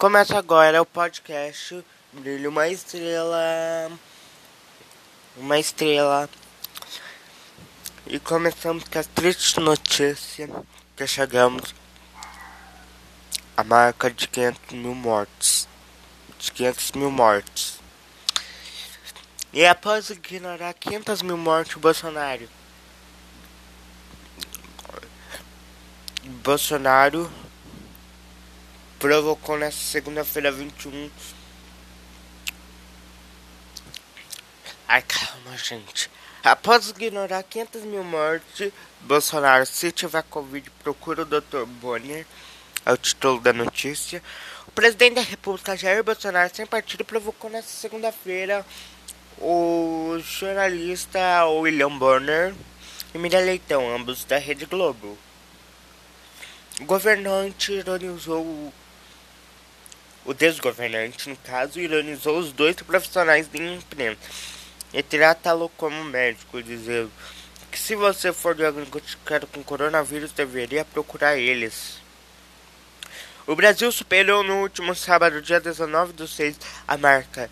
Começa agora o podcast Brilho uma estrela. Uma estrela. E começamos com a triste notícia que chegamos a marca de 500 mil mortes. De 500 mil mortes. E após ignorar 500 mil mortes, o Bolsonaro. Bolsonaro provocou nessa segunda-feira 21. Ai, calma, gente. Após ignorar 500 mil mortes, Bolsonaro, se tiver Covid, procura o Dr. Bonner. É o título da notícia. O presidente da República, Jair Bolsonaro, sem partido, provocou nessa segunda-feira o jornalista William Bonner e Miriam Leitão, ambos da Rede Globo. O governante ironizou o desgovernante, no caso, ironizou os dois profissionais de imprensa e tratá-lo como médico, dizendo que se você for diagnosticado com coronavírus, deveria procurar eles. O Brasil superou no último sábado, dia 19 do 6, a marca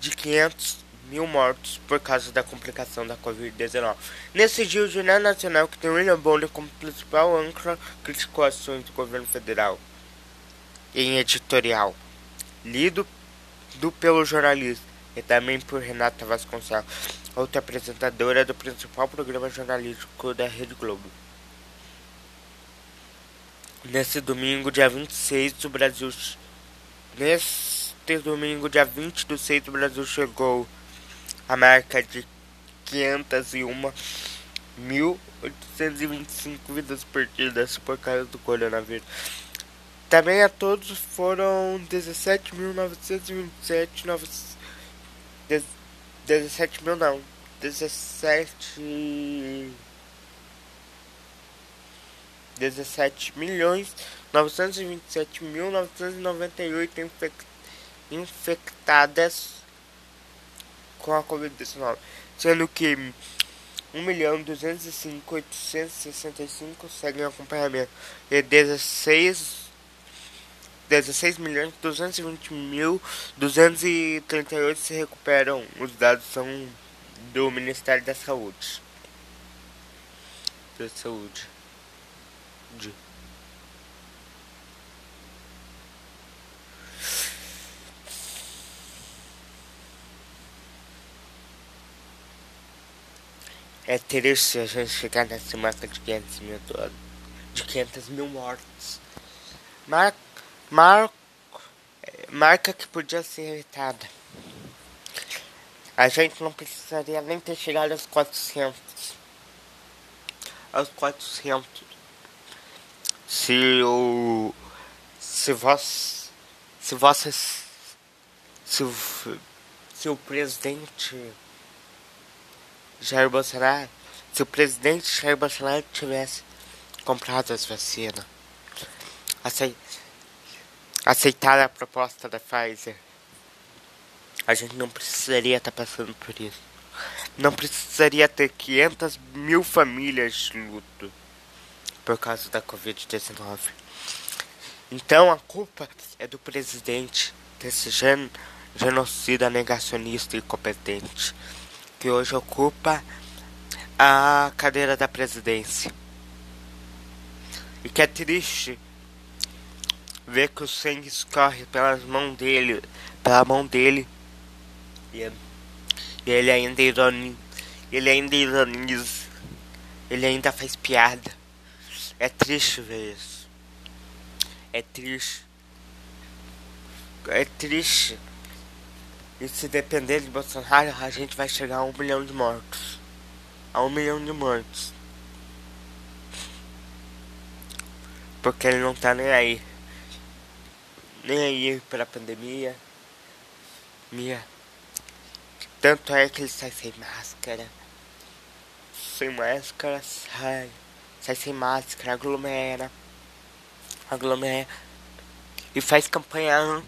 de 500 mil mortos por causa da complicação da Covid-19. Nesse dia, o Jornal Nacional, que tem William Bonner como principal âncora, criticou ações do governo federal em editorial lido do, pelo jornalista e também por Renata Vasconcelos, outra apresentadora do principal programa jornalístico da Rede Globo. Nesse domingo, dia 26, o Brasil. Neste domingo, dia 20 do 6, o Brasil chegou a marca de 501.825 vidas perdidas por causa do coronavírus. Também a todos foram 17.927 17 mil não 17 17 milhões 927 mil 998 infect, infectadas com a Covid-19 sendo que 1 milhão 205 865 seguem acompanhamento e 16 16 milhões 220 mil 238 se recuperam. Os dados são do Ministério da Saúde. Da Saúde. De. É triste a gente chegar nessa marca de 500 mil, de 500 mil mortes. Mar... Marca que podia ser evitada. A gente não precisaria nem ter chegado aos 400. Aos 400. Se o. Se vós. Se vossas. Se o, se o presidente. Jair Bolsonaro. Se o presidente Jair Bolsonaro tivesse comprado as vacinas. Assim, aceitar a proposta da Pfizer, a gente não precisaria estar tá passando por isso. Não precisaria ter 500 mil famílias de luto por causa da Covid-19. Então a culpa é do presidente, desse gen genocida negacionista e incompetente, que hoje ocupa a cadeira da presidência. E que é triste vê que o sangue escorre pelas mãos dele, pela mão dele. E, ele ainda ironiza, ele ainda ironiza, ele ainda faz piada. É triste ver isso. É triste. É triste. E se depender de Bolsonaro, a gente vai chegar a um milhão de mortos. A um milhão de mortos. Porque ele não tá nem aí nem aí pela pandemia. Minha. Tanto é que ele sai sem máscara. Sem máscara sai. Sai sem máscara, aglomera. Aglomera. E faz campanha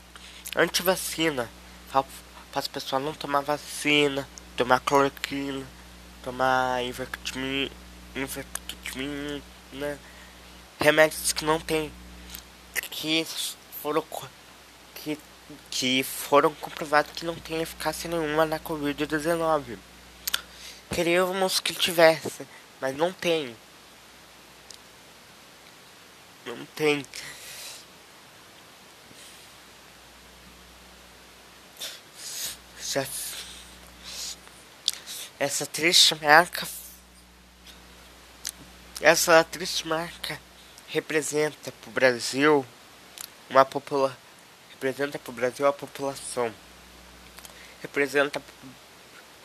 anti-vacina. Para as pessoas não tomar vacina, tomar cloroquina, tomar infectimina, infectimina, remédios que não tem. Que foram que, que foram comprovados que não tem eficácia nenhuma na Covid-19. Queríamos que tivesse, mas não tem. Não tem. Essa triste marca. Essa triste marca representa para o Brasil uma população. Representa para o Brasil a população. Representa.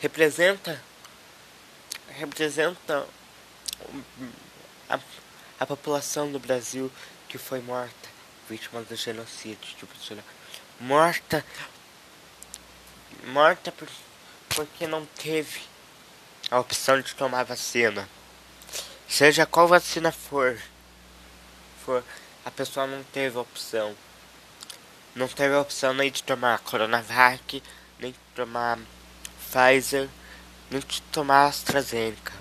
Representa. Representa a, a população do Brasil que foi morta, vítima do genocídio. Tipo, morta. Morta por, porque não teve a opção de tomar vacina. Seja qual vacina for, for a pessoa não teve opção. Não teve opção nem de tomar Coronavac, nem de tomar Pfizer, nem de tomar AstraZeneca.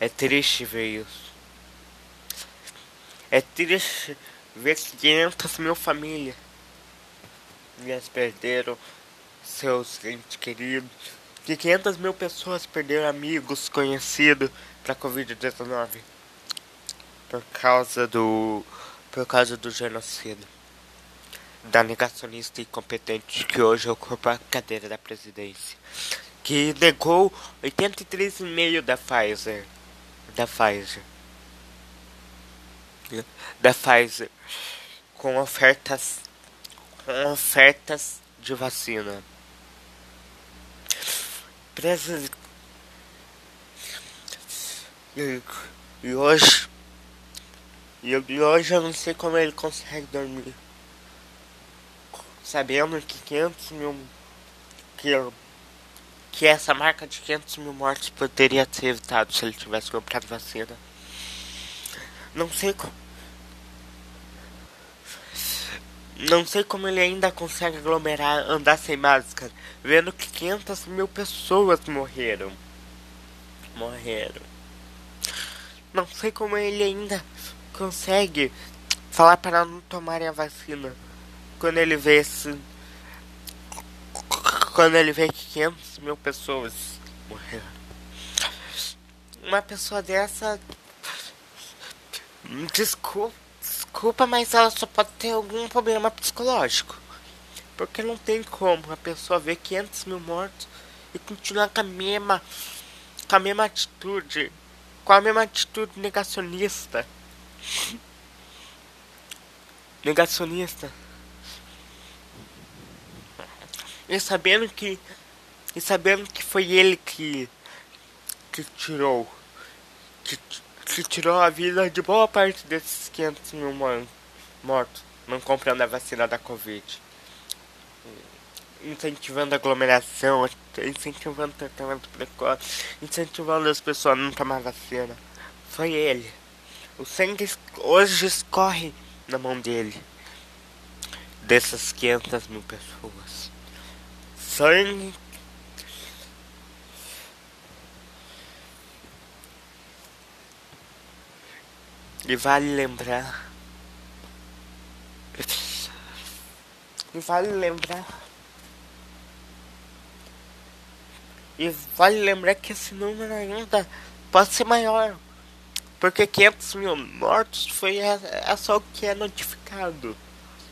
É triste ver isso. É triste ver que 500 mil famílias eles perderam seus entes queridos. Que 500 mil pessoas perderam amigos, conhecidos para Covid-19 por causa do por causa do genocídio da negacionista incompetente que hoje ocupa a cadeira da presidência que negou 83,5 da Pfizer da Pfizer da Pfizer com ofertas com ofertas de vacina. Presa... e hoje e, hoje eu não sei como ele consegue dormir. Sabendo que 500 mil. Que, que essa marca de 500 mil mortes poderia ser evitado se ele tivesse comprado vacina. Não sei como. Não sei como ele ainda consegue aglomerar, andar sem máscara, vendo que 500 mil pessoas morreram. Morreram. Não sei como ele ainda consegue falar para não tomarem a vacina quando ele vê esse, quando ele vê que 500 mil pessoas morreram. Uma pessoa dessa desculpa, desculpa, mas ela só pode ter algum problema psicológico. Porque não tem como a pessoa ver 500 mil mortos e continuar com a mesma, com a mesma atitude, com a mesma atitude negacionista. Negacionista. E sabendo que. E sabendo que foi ele que. que tirou. Que, que tirou a vida de boa parte desses 500 mil mortos. Não comprando a vacina da Covid. Incentivando aglomeração, incentivando tratamento precoce, incentivando as pessoas a não tomar vacina. Foi ele. O sangue hoje escorre na mão dele. Dessas 500 mil pessoas. Sangue. E vale lembrar. E vale lembrar. E vale lembrar que esse número ainda pode ser maior. Porque 500 mil mortos foi é, é só o que é notificado.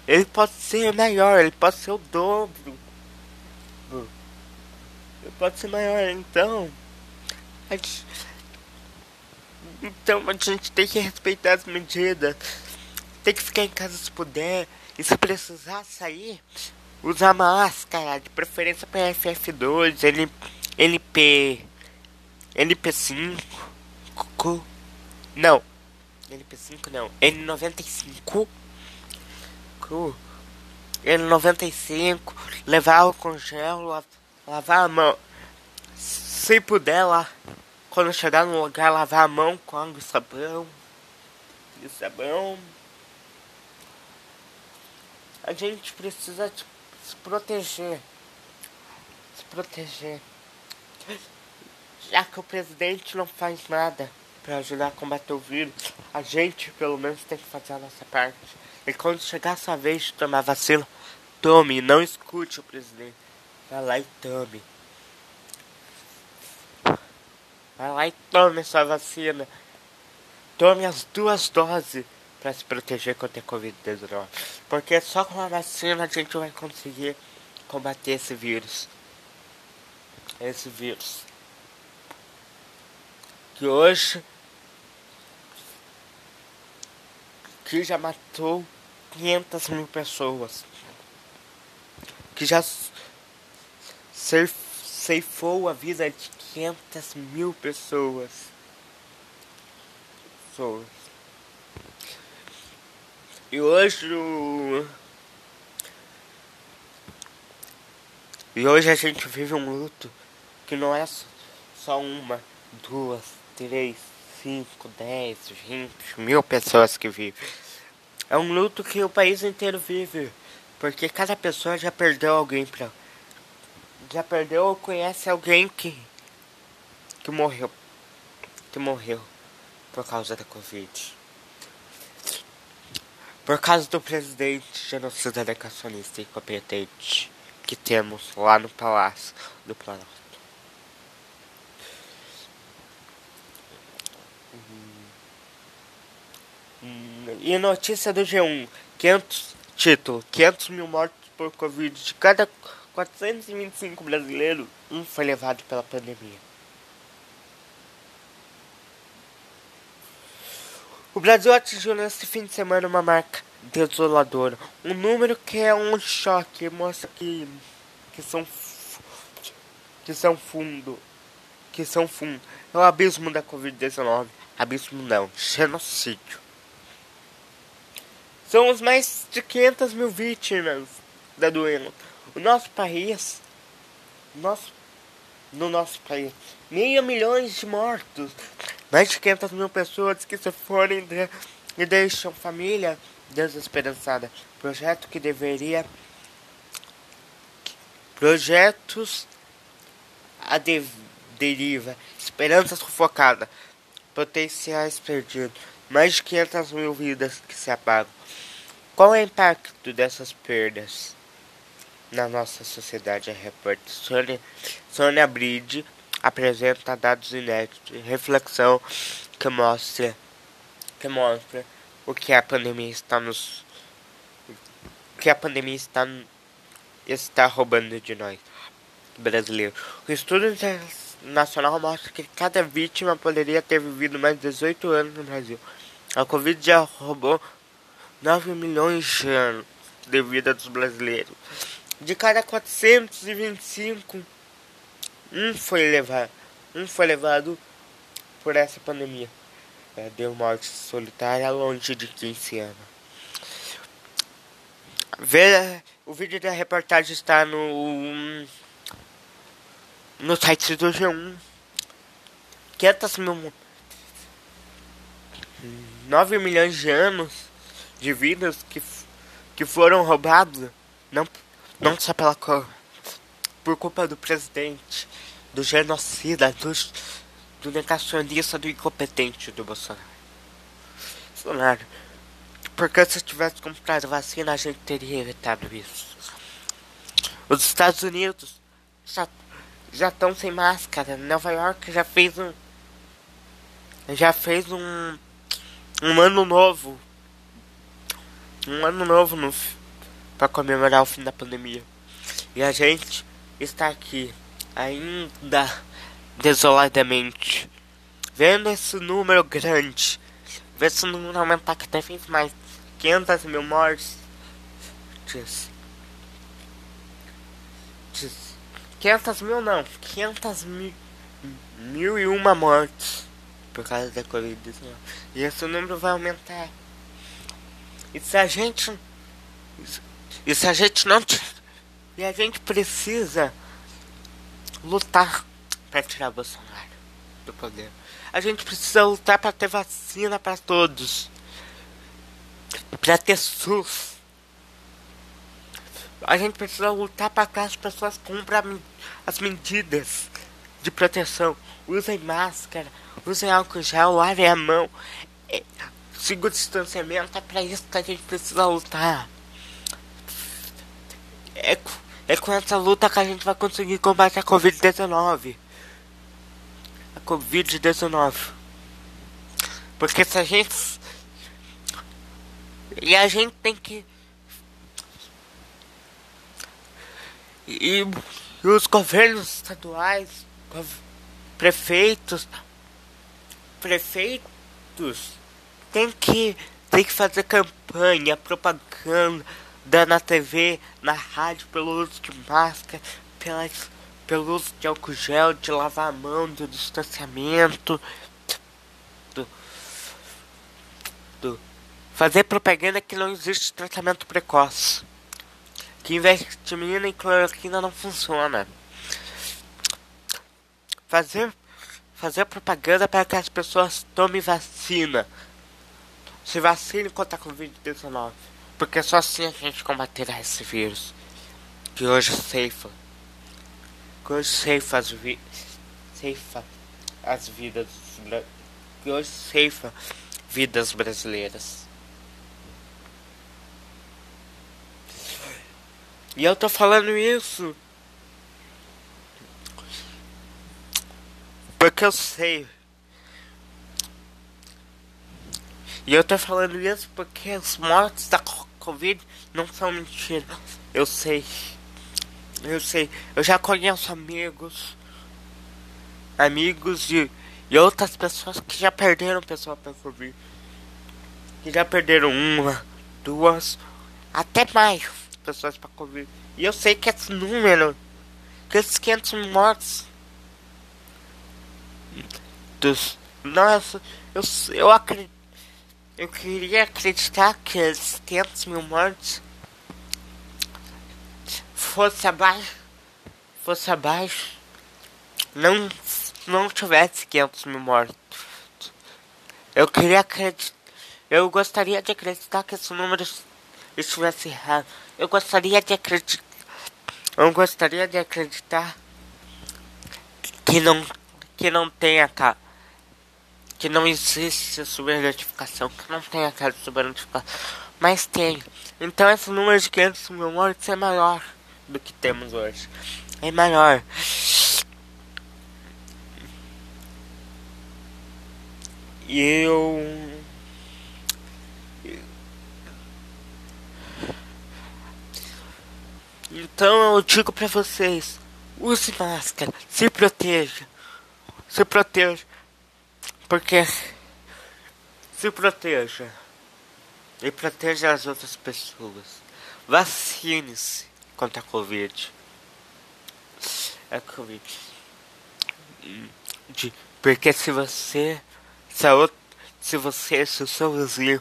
Ele pode ser maior, ele pode ser o dobro. Ele pode ser maior, então. A gente, então a gente tem que respeitar as medidas. Tem que ficar em casa se puder. E se precisar sair, usar máscara, de preferência para FF2, LP, LP5. Não. LP5 não. N95. Cru. N95. Levar o congelo. Lavar a mão. Se puder lá. Quando chegar no lugar, lavar a mão com água e sabão. E sabão. A gente precisa tipo, se proteger. Se proteger. Já que o presidente não faz nada para ajudar a combater o vírus, a gente pelo menos tem que fazer a nossa parte. E quando chegar a sua vez de tomar vacina, tome, não escute o presidente. Vai lá e tome. Vai lá e tome sua vacina. Tome as duas doses para se proteger contra a Covid-19. Porque só com a vacina a gente vai conseguir combater esse vírus. Esse vírus. Que hoje que já matou 500 mil pessoas. Que já ceifou a vida de 500 mil pessoas. pessoas. E hoje o... E hoje a gente vive um luto que não é só uma, duas, três, cinco, dez, vinte mil pessoas que vivem. É um luto que o país inteiro vive. Porque cada pessoa já perdeu alguém pra. Já perdeu ou conhece alguém que. que morreu. Que morreu por causa da Covid. Por causa do presidente genocida negacionista e incompetente que temos lá no Palácio do Planalto. E notícia do G1: 500, título: 500 mil mortos por Covid. De cada 425 brasileiros, um foi levado pela pandemia. O Brasil atingiu nesse fim de semana uma marca desoladora. Um número que é um choque, mostra que, que são que são fundo, que são fundo. É o abismo da Covid-19. Abismo não, genocídio. São os mais de 500 mil vítimas da doença. O nosso país, nosso, no nosso país, meio milhões de mortos, mais de 500 mil pessoas que se forem de, e deixam família desesperançada. Projeto que deveria. Projetos a de, deriva, esperança sufocada, potenciais perdidos, mais de 500 mil vidas que se apagam. Qual é o impacto dessas perdas na nossa sociedade? A repórter Sônia, Sônia Bride apresenta dados inéditos reflexão que mostra, que mostra o que a pandemia está nos que a pandemia está está roubando de nós brasileiros. O estudo internacional mostra que cada vítima poderia ter vivido mais de 18 anos no Brasil. A Covid já roubou 9 milhões de anos de vida dos brasileiros. De cada 425, um foi levado, um foi levado por essa pandemia. É, deu morte solitária longe de quem se ama. Vê, o vídeo da reportagem está no no site do G1. 500 mil 9 milhões de anos de vidas que, que foram roubadas, não, não só pela por culpa do presidente, do genocida, do, do negacionista, do incompetente do Bolsonaro. Bolsonaro, porque se tivesse comprado vacina, a gente teria evitado isso. Os Estados Unidos já já estão sem máscara. Nova York já fez um já fez um um ano novo um ano novo no, para comemorar o fim da pandemia. E a gente está aqui ainda desoladamente vendo esse número grande, vendo esse número aumentar cada vez mais 500 mil mortes. Diz, diz, 500 mil não, 500 mil, mil e uma mortes por causa da Covid-19. E esse número vai aumentar. E se a gente. E se a gente não. E a gente precisa lutar para tirar Bolsonaro do poder. A gente precisa lutar para ter vacina para todos. Para ter SUS. A gente precisa lutar para que as pessoas comprem as medidas de proteção. Usem máscara, usem álcool gel, lavem a mão. Siga o distanciamento, é para isso que a gente precisa lutar. É, é com essa luta que a gente vai conseguir combater a Covid-19. A Covid-19. Porque se a gente. E a gente tem que. E, e os governos estaduais, prefeitos, prefeitos tem que tem que fazer campanha, propaganda na TV, na rádio, pelo uso de máscara, pelas, pelo uso de álcool gel, de lavar a mão, do distanciamento, do, do fazer propaganda que não existe tratamento precoce, que investimento em cloroquina não funciona, fazer fazer propaganda para que as pessoas tomem vacina, se vacine contra a Covid-19. Porque só assim a gente combaterá esse vírus. Que hoje ceifa. Que hoje ceifa as, vi ceifa as vidas. Que hoje ceifa vidas brasileiras. E eu tô falando isso. Porque eu sei. E eu tô falando isso porque os mortos da Covid não são mentira. Eu sei. Eu sei. Eu já conheço amigos. Amigos e, e outras pessoas que já perderam pessoa pra Covid. Que já perderam uma, duas, até mais pessoas pra Covid. E eu sei que esse número, que esses 500 mortos. Dos. Nossa, eu, eu acredito eu queria acreditar que esses 500 mil mortos fosse abaixo, fosse abaixo, não, não tivesse 500 mil mortos. Eu queria acreditar, eu gostaria de acreditar que esse número estivesse errado. Eu gostaria de acreditar, eu gostaria de acreditar que não, que não tenha cara que não existe subnotificação, que não tem aquela subnotificação, mas tem. Então esse número de 500 mil mortes é maior do que temos hoje. É maior. E eu. Então eu digo pra vocês: use máscara, se proteja, se proteja. Porque se proteja e proteja as outras pessoas. Vacine-se contra a Covid. É Covid. De, porque se você. Se, a se você, se o seu vizinho,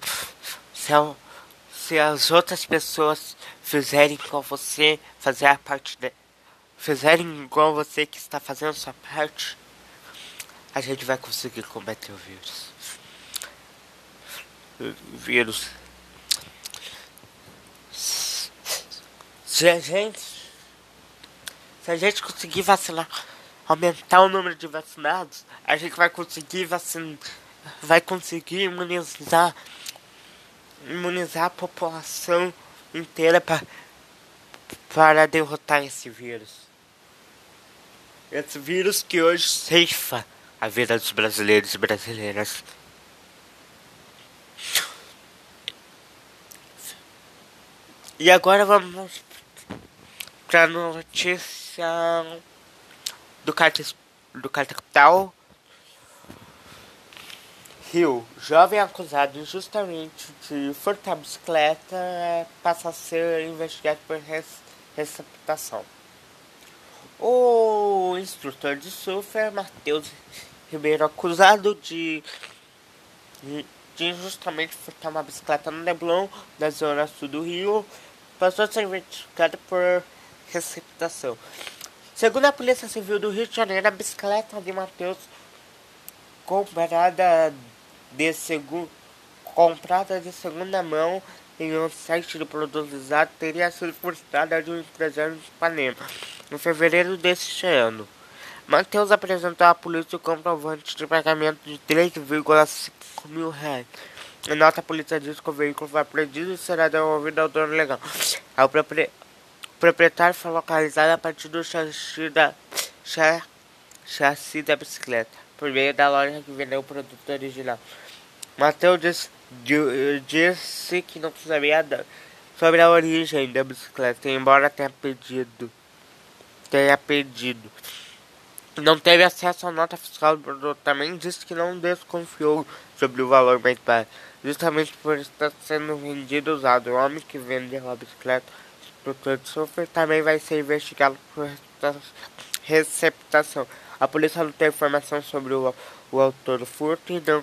se, a, se as outras pessoas fizerem com você, fazer a parte de, fizerem igual você que está fazendo sua parte, a gente vai conseguir combater o vírus. Vírus. Se a gente. Se a gente conseguir vacinar, aumentar o número de vacinados, a gente vai conseguir vacinar. Vai conseguir imunizar. Imunizar a população inteira para para derrotar esse vírus. Esse vírus que hoje ceifa a vida dos brasileiros e brasileiras. E agora vamos para a notícia do Carta, do Carta Capital. Rio, jovem acusado injustamente de furtar bicicleta passa a ser investigado por receptação. O instrutor de surf é Matheus Ribeiro, acusado de, de injustamente furtar uma bicicleta no Leblon, da zona sul do Rio, passou a ser investigado por receptação. Segundo a Polícia Civil do Rio de Janeiro, a bicicleta de Matheus, comprada de, segu, comprada de segunda mão em um site de produto usado, teria sido furtada de um empresário de Ipanema, em fevereiro deste ano. Matheus apresentou à polícia o comprovante de pagamento de 3,5 mil reais Em nota, a polícia diz que o veículo foi apreendido e será devolvido ao dono legal. O proprietário foi localizado a partir do chassi da, chassi da bicicleta, por meio da loja que vendeu o produto original. Mateus disse, disse que não sabia sobre a origem da bicicleta, embora tenha pedido. Tenha pedido não teve acesso à nota fiscal do produto. Também disse que não desconfiou sobre o valor mais baixo, justamente por estar sendo vendido usado. O homem que vendeu a bicicleta instrutor de software também vai ser investigado por receptação. A polícia não tem informação sobre o, o autor do furto e não,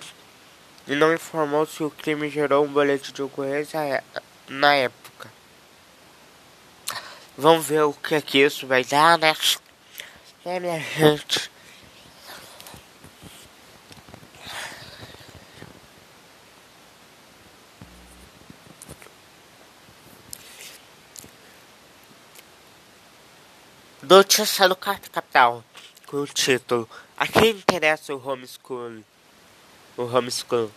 e não informou se o crime gerou um boletim de ocorrência na época. Vamos ver o que, é que isso vai dar, né? É, minha gente. Notícia do Capital com o título A quem interessa o homeschool? O homeschool.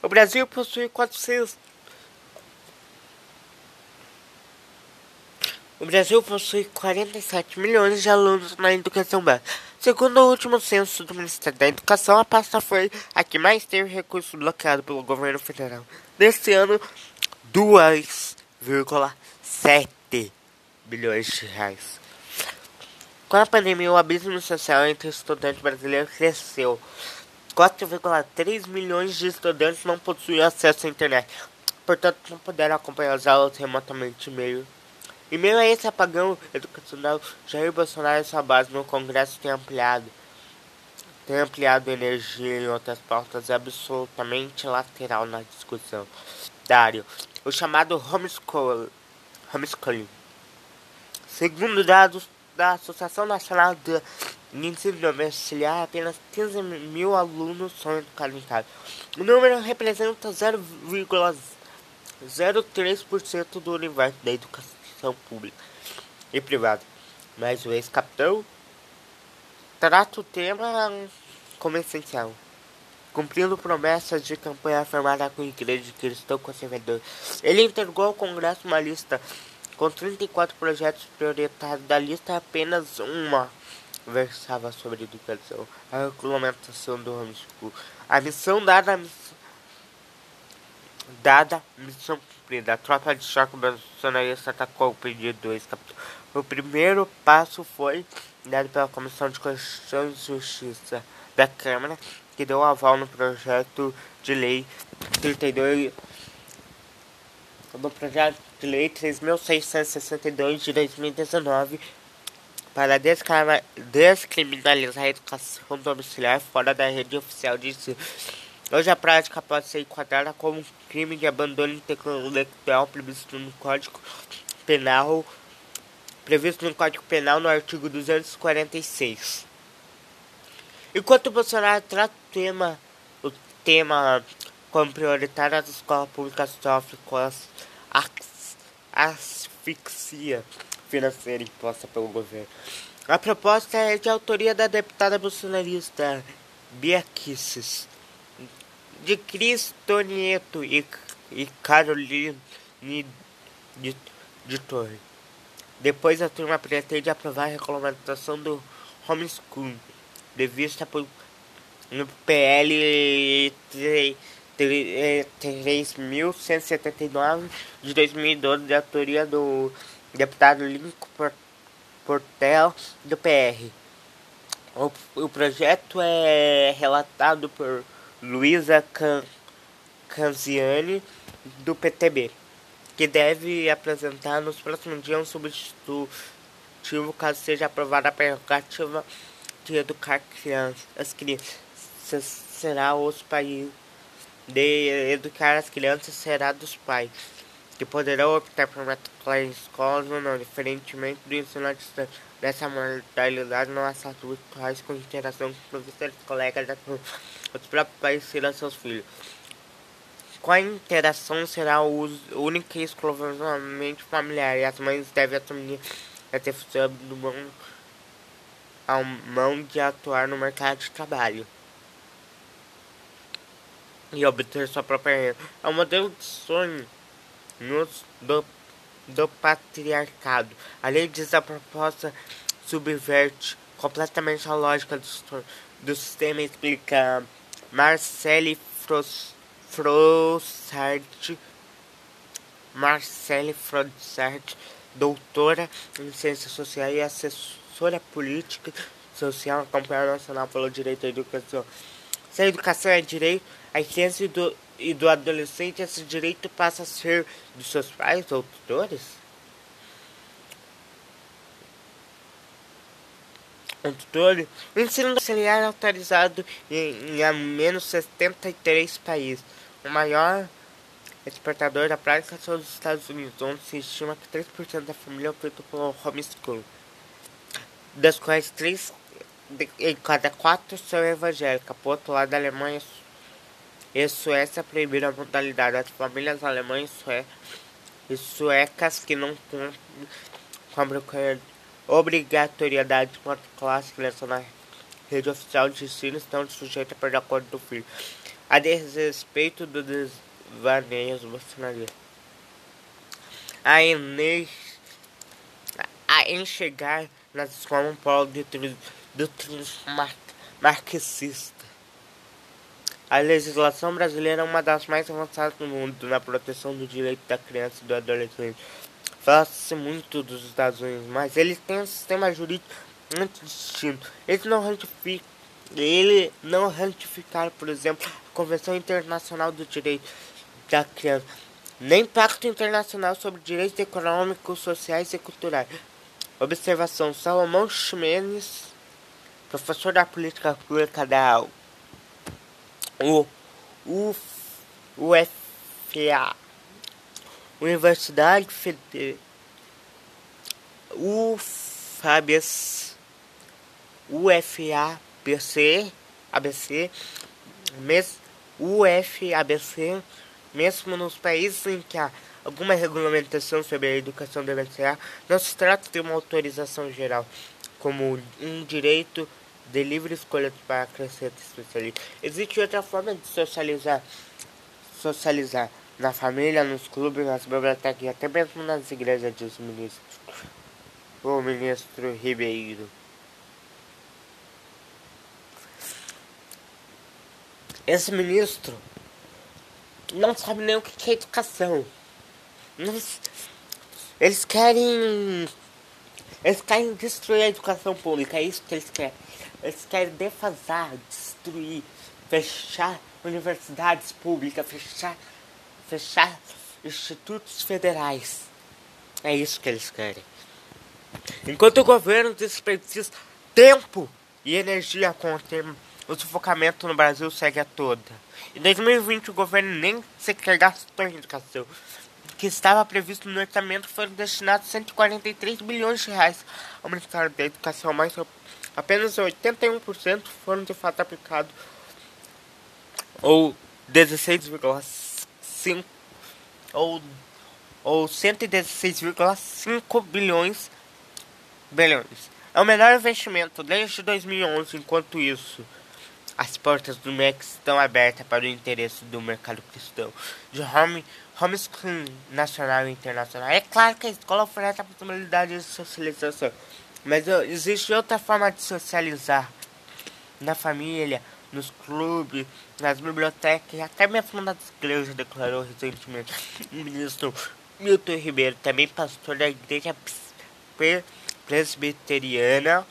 O Brasil possui 400 O Brasil possui 47 milhões de alunos na educação básica. Segundo o último censo do Ministério da Educação, a pasta foi a que mais teve recurso bloqueado pelo governo federal. Neste ano, 2,7 bilhões de reais. Com a pandemia, o abismo social entre estudantes brasileiros cresceu. 4,3 milhões de estudantes não possuem acesso à internet, portanto não puderam acompanhar as aulas remotamente meio em meio a esse apagão educacional, Jair Bolsonaro e sua base no Congresso têm ampliado, tem ampliado energia em outras pautas absolutamente lateral na discussão. Dário, o chamado homeschool, homeschooling. Segundo dados da Associação Nacional de Ensino Domiciliar, apenas 15 mil alunos são educados em casa. O número representa 0,03% do universo da educação educação pública e privada. Mas o ex-capitão trata o tema como essencial, cumprindo promessas de campanha afirmada com a Igreja Cristão Conservador. Ele entregou ao Congresso uma lista com 34 projetos prioritários. Da lista, apenas uma versava sobre educação, a regulamentação do homeschool. A missão dada, a dada, missão cumprida. A tropa de choque bolsonarista atacou o pedido do. O primeiro passo foi dado pela Comissão de Constituição e Justiça da Câmara, que deu aval no projeto de lei 32 no projeto de lei 3.662 de 2019 para descriminalizar a educação domiciliar fora da rede oficial de ensino. Hoje a prática pode ser enquadrada como um crime de abandono intelectual previsto no Código Penal, previsto no Código Penal no artigo 246. Enquanto Bolsonaro trata o tema, o tema como prioritário, as escolas públicas sofrem com as asfixia financeira imposta pelo governo. A proposta é de autoria da deputada bolsonarista Bia Kisses de Cristo Nieto e, e Caroline de, de Torre. Depois a turma pretende aprovar a regulamentação do homeschool, prevista por, no PL 3.179 de 2012, de autoria do deputado Lincoln Portel, do PR. O, o projeto é relatado por Luísa Can Canziani, do PTB, que deve apresentar nos próximos dias um substitutivo caso seja aprovada a prerrogativa de educar crianças. As crianças será os pais de educar as crianças será dos pais, que poderão optar por matricular em escolas ou não, diferentemente do ensino à distância. Nessa modalidade não há saltos virtuais com interação com professores, colegas os próprios pais serão seus filhos. A interação será única e exclusivamente familiar e as mães devem assumir a decisão do mão, a mão de atuar no mercado de trabalho. e obter sua própria renda. É um modelo de sonho nos, do, do patriarcado. A lei diz a proposta subverte completamente a lógica do, do sistema, explica Marcele Frossart, Marcele doutora em Ciências Sociais e assessora política social na Nacional pelo Direito à Educação. Se a educação é direito, a ciência do, e do adolescente, esse direito passa a ser dos seus pais ou tutores? Um tutor, o ensino auxiliar é autorizado em, em ao menos 73 países. O maior exportador da prática são os Estados Unidos, onde se estima que 3% da família é opta pelo homeschool, das quais 3 em cada 4 são evangélicas. Por outro lado, a Alemanha e Suécia proibiram a modalidade. As famílias alemãs e suecas que não cumprem com a obrigatoriedade de uma classe que na rede oficial de ensino estão sujeitas a perder a do filho. A desrespeito do desvaneios bolsonaristas. A, Enes, a enxergar nas escolas um polo de doutrinismo marxista. A legislação brasileira é uma das mais avançadas do mundo na proteção do direito da criança e do adolescente. Fala-se muito dos Estados Unidos, mas eles têm um sistema jurídico muito distinto. Eles não ratificam, ele não ratificaram, por exemplo, a Convenção Internacional do Direito da Criança, nem Pacto Internacional sobre Direitos Econômicos, Sociais e Culturais. Observação: Salomão Ximenes, professor da política pública da o UFA, Universidade Federal, UFABC, UFABC, ABC, mes, UFABC, mesmo nos países em que há alguma regulamentação sobre a educação deve ser, não se trata de uma autorização geral, como um direito de livre escolha para crescer especialista. Existe outra forma de socializar, socializar na família, nos clubes, nas bibliotecas e até mesmo nas igrejas, diz o ministro. O ministro Ribeiro. Esse ministro não sabe nem o que é educação. Eles querem. Eles querem destruir a educação pública, é isso que eles querem. Eles querem defasar, destruir, fechar universidades públicas, fechar, fechar institutos federais. É isso que eles querem. Enquanto o governo desperdiça tempo e energia com o tema, o sufocamento no Brasil segue a toda. Em 2020 o governo nem sequer gastou em educação. Que estava previsto no orçamento foram destinados 143 bilhões de reais ao Ministério da Educação, mas apenas 81% foram de fato aplicados, ou 16,5 ou, ou 116,5 bilhões bilhões. É o melhor investimento desde 2011, enquanto isso as portas do MEC estão abertas para o interesse do mercado cristão, de home, homeschooling nacional e internacional. É claro que a escola oferece a possibilidade de socialização, mas existe outra forma de socializar na família, nos clubes, nas bibliotecas, até mesmo nas igrejas, declarou recentemente o ministro Milton Ribeiro, também pastor da igreja presbiteriana.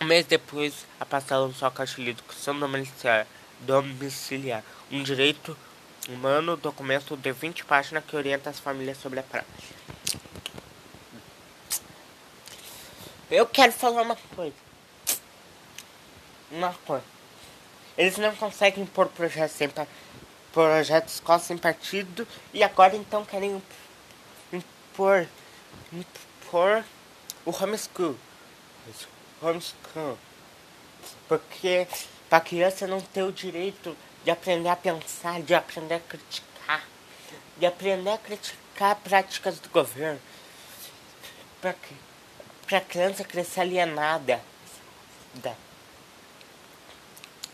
Um mês depois, a passar lançou a caixa de educação domiciliar, um direito humano, documento de 20 páginas que orienta as famílias sobre a prática. Eu quero falar uma coisa. Uma coisa. Eles não conseguem pôr projetos sem projetos escola sem partido e agora então querem impor, impor o homeschool. Homeschool. Porque para criança não ter o direito de aprender a pensar, de aprender a criticar, de aprender a criticar práticas do governo. Para que para a criança crescer alienada.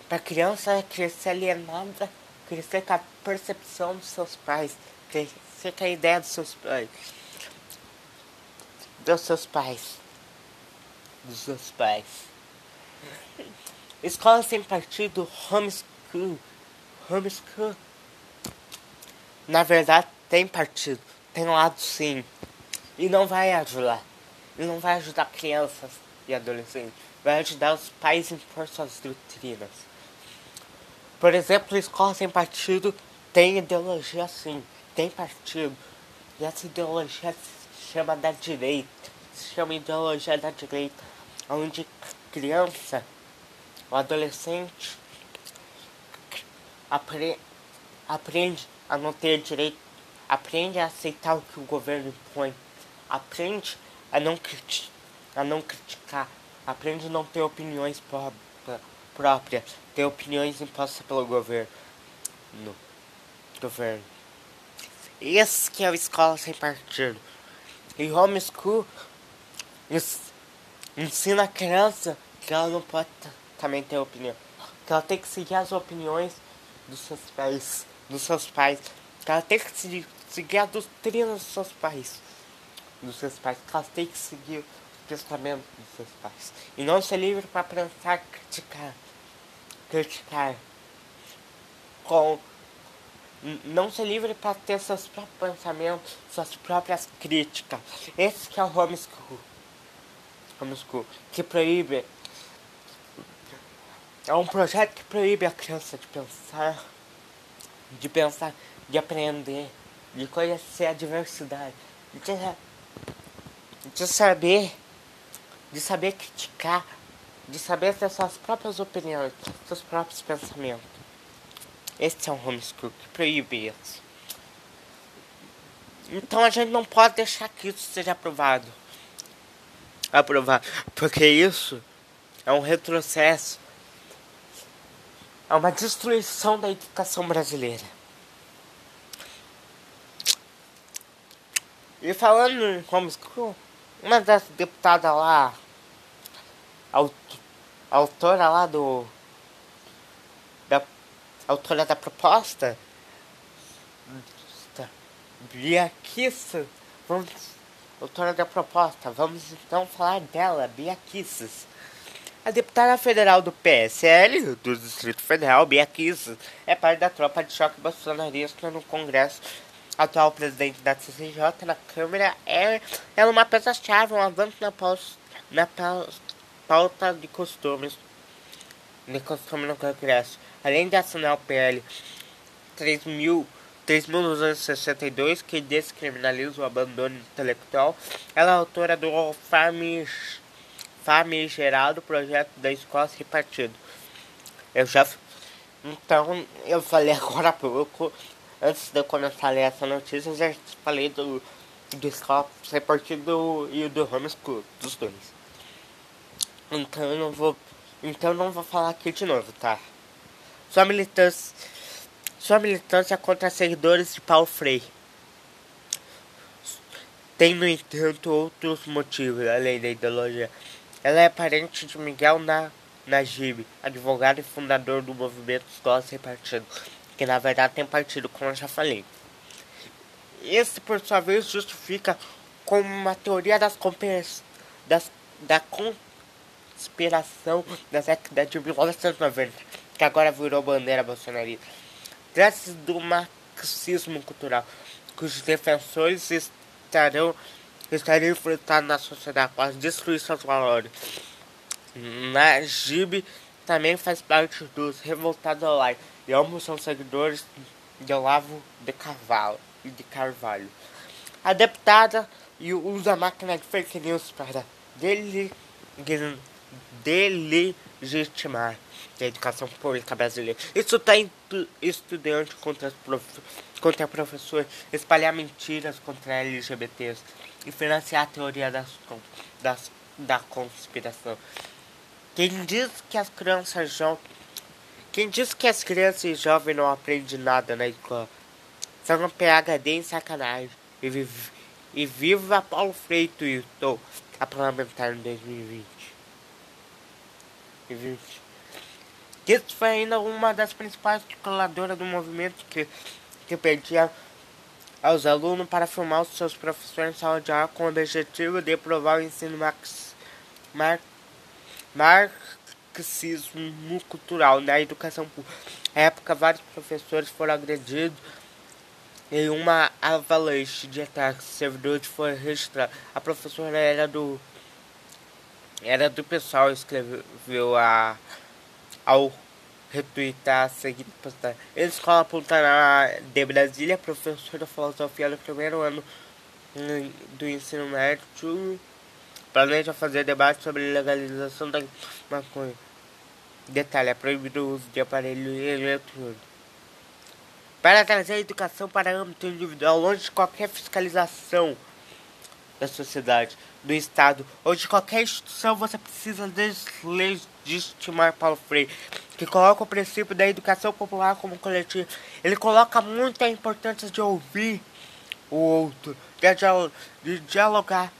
Para a criança crescer alienada crescer com a percepção dos seus pais, crescer com a ideia dos seus pais. Dos seus pais. Dos seus pais. Escola sem partido, homeschool. Homeschool. Na verdade, tem partido. Tem lado sim. E não vai ajudar. E não vai ajudar crianças e adolescentes. Vai ajudar os pais a impor suas doutrinas. Por exemplo, escola sem partido tem ideologia sim. Tem partido. E essa ideologia se chama da direita. Se chama ideologia da direita. Onde criança o adolescente apre aprende a não ter direito, aprende a aceitar o que o governo impõe, aprende a não, criti a não criticar, aprende a não ter opiniões pró próprias, ter opiniões impostas pelo governo. No governo. Esse que é a escola sem partido. E homeschool ensina a criança que ela não pode também ter opinião. Que ela tem que seguir as opiniões dos seus pais, dos seus pais. Que ela tem que seguir, seguir a doutrina dos seus pais. Dos seus pais. Que ela tem que seguir o pensamento dos seus pais. E não ser livre para pensar, criticar. Criticar. Com não ser livre para ter seus próprios pensamentos, suas próprias críticas. Esse que é o homeschool. Homeschool, que proíbe é um projeto que proíbe a criança de pensar, de pensar, de aprender, de conhecer a diversidade, de, de saber, de saber criticar, de saber ter suas próprias opiniões, seus próprios pensamentos. Esse é um homeschool que proíbe isso. Então a gente não pode deixar que isso seja aprovado. Aprovado. Porque isso é um retrocesso é uma destruição da educação brasileira. E falando em homeschool, uma das deputadas lá, aut, autora lá do. Da, autora da proposta, Bia Kisses, vamos, autora da proposta, vamos então falar dela, Bia Kisses. A deputada federal do PSL, do Distrito Federal, Bia Kicis, é parte da tropa de choque bolsonarista no Congresso. Atual presidente da CCJ na Câmara é, é uma peça-chave, um avanço na, pauta, na pauta de costumes de no Congresso. Além de assinar o PL 3.262, que descriminaliza o abandono intelectual, ela é autora do famigerado projeto da escola sem partido. Eu já. Então, eu falei agora há pouco, antes de eu começar a ler essa notícia, eu já falei do, do escola sem partido e do homeschool, dos dois. Então eu não vou. Então não vou falar aqui de novo, tá? Sua militância. Sua militância contra seguidores de Paulo Freire. Tem, no entanto, outros motivos além da ideologia. Ela é parente de Miguel na, Najib, advogado e fundador do movimento Escola Sem Partido, que na verdade tem partido, como eu já falei. Esse, por sua vez, justifica como uma teoria das, das da conspiração da década de 1990, que agora virou bandeira bolsonarista. Trata-se do marxismo cultural, cujos defensores estarão estaria enfrentado na sociedade após destruir seus valores. Najib também faz parte dos Revoltados Online e ambos são seguidores de Olavo de Carvalho de Carvalho. A deputada usa a máquina de fake news para delegitimar a educação pública brasileira. Isso está estudante contra, prof, contra professores, espalhar mentiras contra LGBTs e financiar a teoria das, das, da conspiração. Quem diz que as crianças jovens. Quem diz que as crianças e jovens não aprendem nada na escola são um PHD em sacanagem. E, vive, e viva Paulo Freire tweetou a parlamentar em 2020. Gittes foi ainda uma das principais articuladoras do movimento que, que pedia aos alunos para filmar os seus professores em sala de aula com o objetivo de provar o ensino max, mar, marxismo cultural na educação pública. Na época, vários professores foram agredidos em uma avalanche de ataques. Servidores foi registrado. A professora era do era do pessoal escreveu a ao retweetar a seguinte postagem. Em escola pública de Brasília, professor de filosofia do primeiro ano do ensino médio planeja fazer debate sobre legalização da maconha. Detalhe, é proibido o uso de aparelho eletrônico. Para trazer a educação para âmbito individual, longe de qualquer fiscalização da sociedade, do Estado ou de qualquer instituição, você precisa deslegitimar Paulo Freire, que coloca o princípio da educação popular como coletivo. Ele coloca muito a importância de ouvir o outro, de dialogar.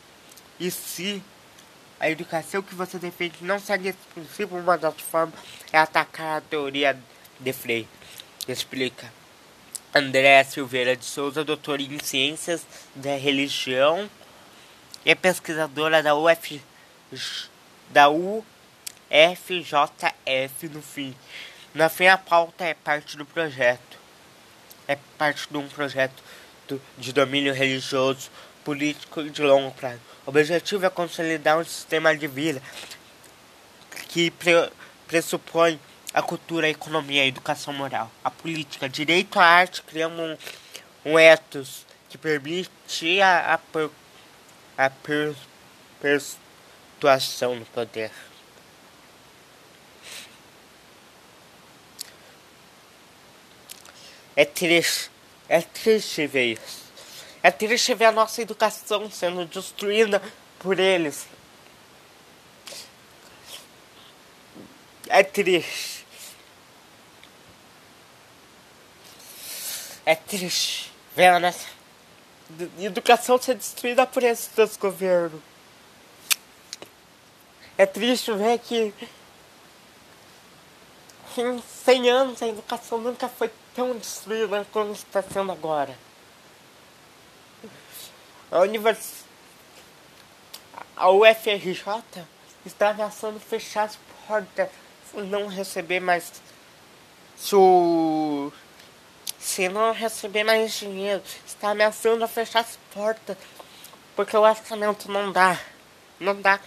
E se a educação que você defende não segue esse princípio, uma das formas é atacar a teoria de Freire. Explica. André Silveira de Souza, doutor em Ciências da Religião e pesquisadora da UF, da UFJF no fim. Na fim, a pauta é parte do projeto. É parte de um projeto de domínio religioso, político de longo prazo. O objetivo é consolidar um sistema de vida que pre, pressupõe a cultura, a economia, a educação moral, a política, direito à arte, criando um, um ethos que permite a, a a perpetuação no poder. É triste, é triste ver isso. É triste ver a nossa educação sendo destruída por eles. É triste. É triste ver a nossa educação ser destruída por esses governos. É triste ver que em 100 anos a educação nunca foi tão destruída como está sendo agora. A univers... a UFRJ está ameaçando fechar as portas se não receber mais se se não receber mais dinheiro, está ameaçando fechar as portas, porque o orçamento não dá, não dá,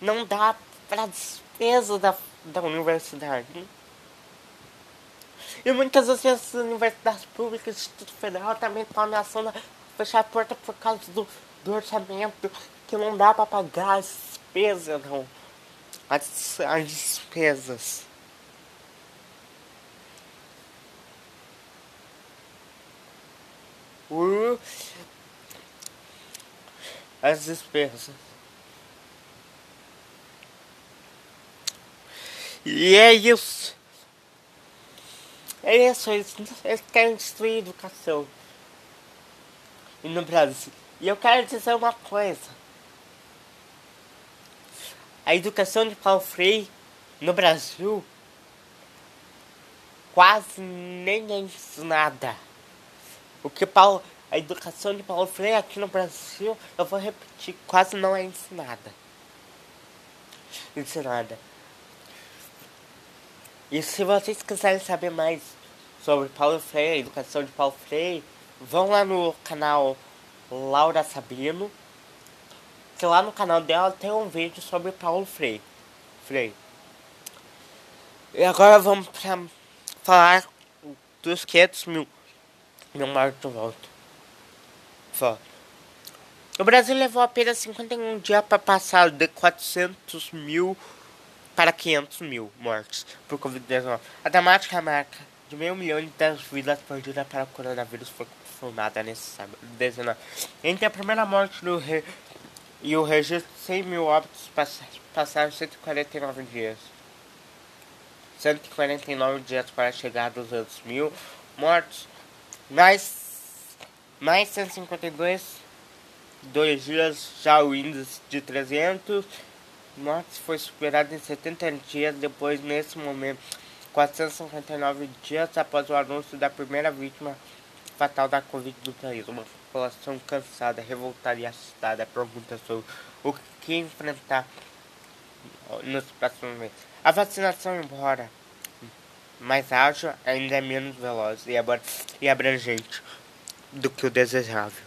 não dá para despesa da, da universidade. E muitas vezes as universidades públicas, Instituto Federal também estão ameaçando fechar a porta por causa do, do orçamento, que não dá para pagar as despesas, não. As, as despesas. por as despesas. E é isso. É isso, eles, eles querem destruir a educação. E no Brasil. E eu quero dizer uma coisa. A educação de Paulo Freire no Brasil quase nem é ensinada. O que Paulo, a educação de Paulo Freire aqui no Brasil, eu vou repetir, quase não é ensinada. Ensinada. E se vocês quiserem saber mais sobre Paulo Freire, a educação de Paulo Freire, vão lá no canal Laura Sabino, que lá no canal dela tem um vídeo sobre Paulo Freire. Freire. E agora vamos pra falar dos 500 mil meu marco volta. Foto. O Brasil levou apenas 51 dias para passar de 400 mil para 500 mil mortes por Covid-19. A dramática marca de meio milhão de vidas perdidas para o coronavírus foi confirmada nesse sábado. 19. Entre a primeira morte do re... e o registro, 100 mil óbitos passaram 149 dias. 149 dias para chegar a 200 mil mortos mais, mais 152, dois dias já o índice de 300 mortes foi superado em 70 dias depois, nesse momento, 459 dias após o anúncio da primeira vítima fatal da Covid do país. Uma população cansada, revoltada e assustada pergunta sobre o que enfrentar nos próximos meses. A vacinação, embora mais ágil, ainda é menos veloz e abrangente do que o desejável.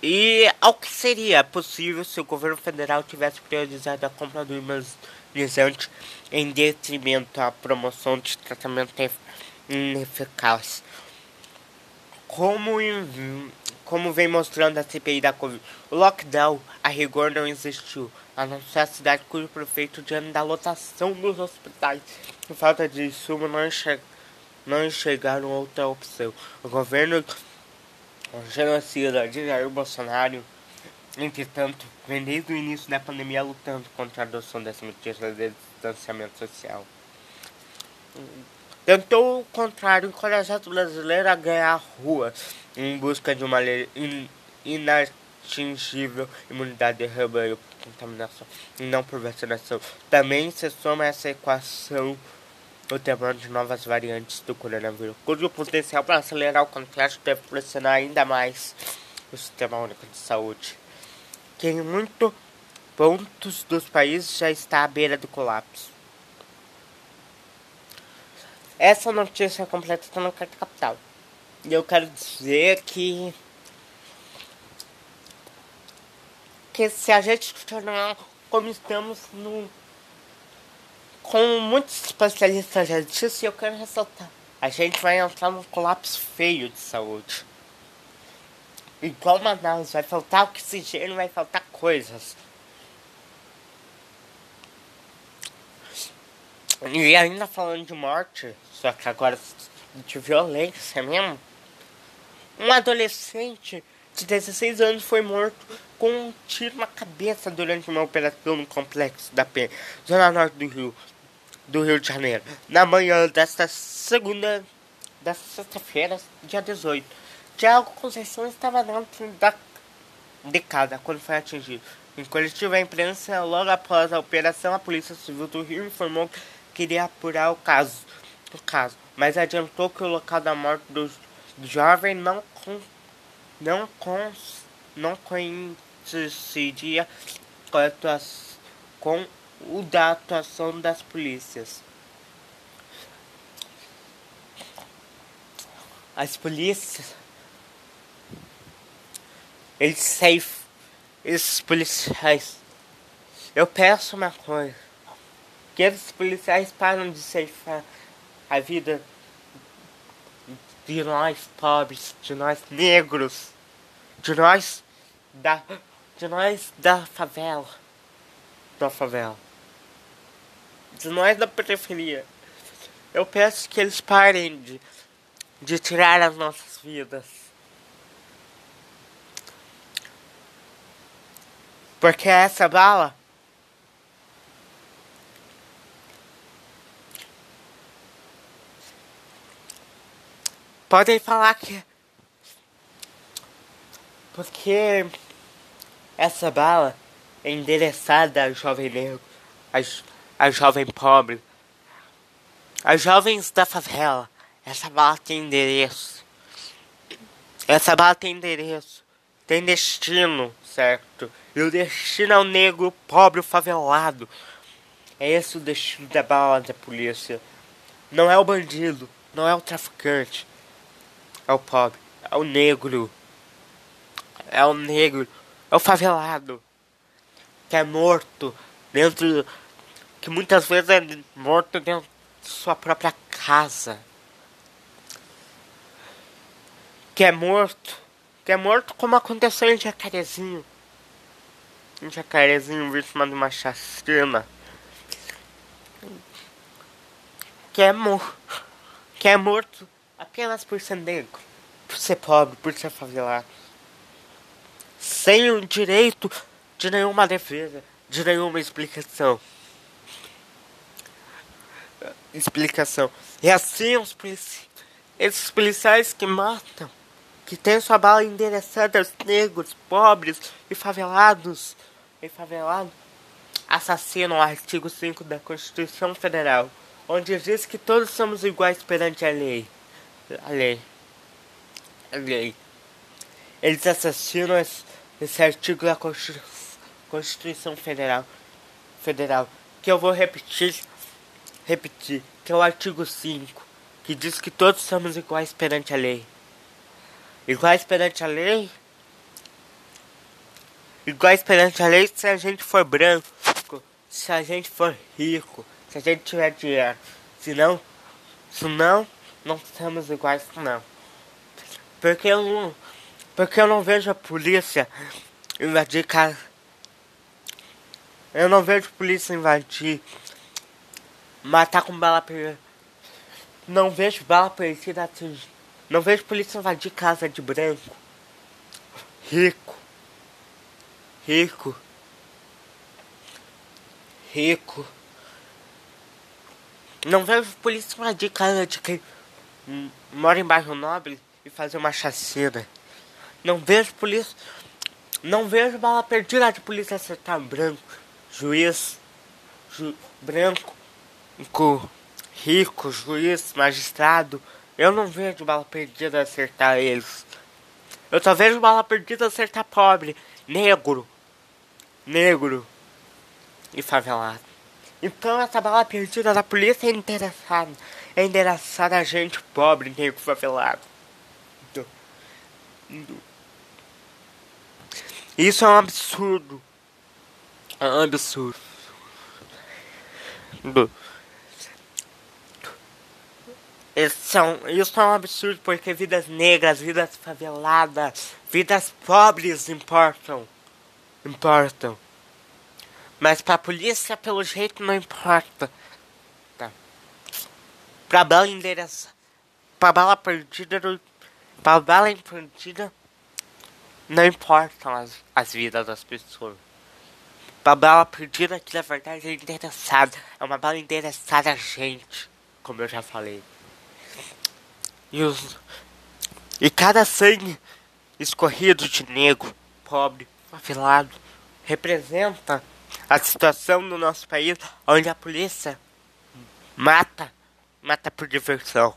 E ao que seria possível se o governo federal tivesse priorizado a compra do imunizante em detrimento à promoção de tratamento ineficaz. Como, como vem mostrando a CPI da Covid, o lockdown a rigor não existiu, a não ser a cidade cujo prefeito, diante da lotação dos hospitais, por falta de insumo, não, enxerga, não enxergaram outra opção. O governo genocida de Jair Bolsonaro, entretanto, vem desde o início da pandemia lutando contra a adoção dessa medida de distanciamento social. Tentou contrário, encorajar os brasileiros a ganhar a rua em busca de uma inatingível imunidade de rebanho por contaminação e não por vacinação. Também se soma essa equação o temor de novas variantes do coronavírus, cujo potencial para acelerar o contexto deve pressionar ainda mais o Sistema Único de Saúde, que em muitos pontos dos países já está à beira do colapso. Essa notícia completa está no Carta Capital. E eu quero dizer que. Que se a gente continuar como estamos no como muitos especialistas já disseram, eu quero ressaltar, a gente vai entrar num colapso feio de saúde. Igual Manaus, vai faltar oxigênio, vai faltar coisas. E ainda falando de morte, só que agora de violência mesmo. Um adolescente de 16 anos foi morto com um tiro na cabeça durante uma operação no complexo da Penha, zona norte do Rio do Rio de Janeiro, na manhã desta segunda, desta sexta-feira, dia 18. Tiago Conceição estava dentro da, de casa quando foi atingido. Em coletiva à imprensa, logo após a operação, a Polícia Civil do Rio informou que queria apurar o caso, o caso mas adiantou que o local da morte do, jovem não, com, não, com, não coincidia com o da atuação das polícias. As polícias, eles safe, esses policiais, eu peço uma coisa, esses policiais param de ceifar a vida de nós pobres, de nós negros, de nós da, de nós da favela, da favela de nós da periferia. Eu peço que eles parem de, de tirar as nossas vidas. Porque essa bala podem falar que porque essa bala é endereçada ao jovem negro, a jovem pobre, as jovens da favela. Essa bala tem endereço. Essa bala tem endereço. Tem destino, certo? E o destino é o negro pobre, o favelado. É esse o destino da bala da polícia. Não é o bandido, não é o traficante. É o pobre, é o negro. É o negro, é o favelado. Que é morto dentro que muitas vezes é morto dentro de sua própria casa. Que é morto. Que é morto como aconteceu em Jacarezinho. Em Jacarezinho vítima de uma chacina. Que é morto. Que é morto apenas por ser negro. Por ser pobre, por ser favelado. Sem o direito de nenhuma defesa, de nenhuma explicação explicação. E assim os polici esses policiais que matam, que têm sua bala endereçada aos negros, pobres e favelados, em favelado assassinam o artigo 5 da Constituição Federal, onde diz que todos somos iguais perante a lei. A lei. A lei. Eles assassinam esse, artigo da Constituição Federal, Federal, que eu vou repetir, repetir, que é o artigo 5, que diz que todos somos iguais perante a lei. Iguais perante a lei iguais perante a lei se a gente for branco, se a gente for rico, se a gente tiver dinheiro. Se não, se não, não somos iguais não. Porque eu não, porque eu não vejo a polícia invadir casa. Eu não vejo polícia invadir, matar com bala perdida. Não vejo bala perdida atingir. Não vejo polícia invadir casa de branco, rico rico, rico. Não vejo polícia invadir casa de quem mora em bairro nobre e fazer uma chacina. Não vejo polícia. Não vejo bala perdida de polícia acertar branco, juiz, ju, branco, rico, juiz, magistrado. Eu não vejo bala perdida acertar eles. Eu só vejo bala perdida acertar pobre, negro, negro e favelado. Então essa bala perdida da polícia é interessada. É interessada a gente pobre, negro, favelado. Então, então, isso é um absurdo. É um absurdo. Isso é, isso é um absurdo porque vidas negras, vidas faveladas, vidas pobres importam importam. Mas pra polícia, pelo jeito, não importa. Pra bala endereçar. Pra bala perdida. Pra bala perdida. Não importam as, as vidas das pessoas. Pra bala perdida, que na verdade é endereçada. É uma bala endereçada a gente. Como eu já falei. E, os, e cada sangue escorrido de negro, pobre, favelado representa a situação no nosso país onde a polícia mata, mata por diversão.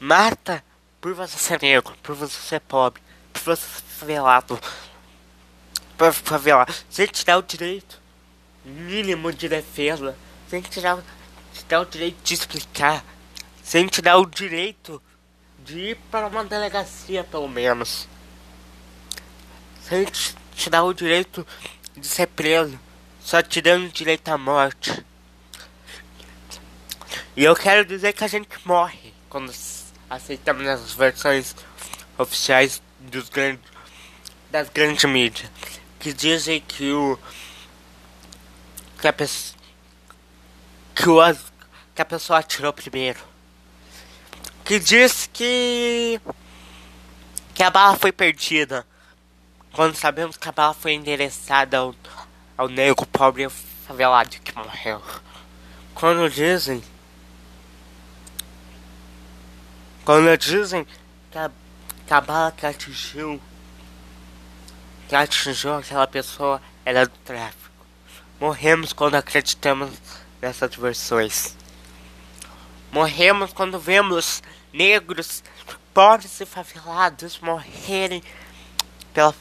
Mata por você ser negro, por você ser pobre, por você ser favelado. Por favelado. Sem te dar o direito mínimo de defesa. Sem te dar, te o direito de explicar. Sem te dar o direito de ir para uma delegacia, pelo menos sem te dar o direito de ser preso, só te dando direito à morte. E eu quero dizer que a gente morre quando aceitamos as versões oficiais dos grandes, das grandes mídias, que dizem que o que a pessoa que, o, que a pessoa atirou primeiro, que diz que que a bala foi perdida quando sabemos que a bala foi endereçada ao, ao negro pobre favelado que morreu. Quando dizem. Quando dizem que a, que a bala que atingiu. Que atingiu aquela pessoa era do tráfico. Morremos quando acreditamos nessas versões. Morremos quando vemos negros, pobres e favelados morrerem pela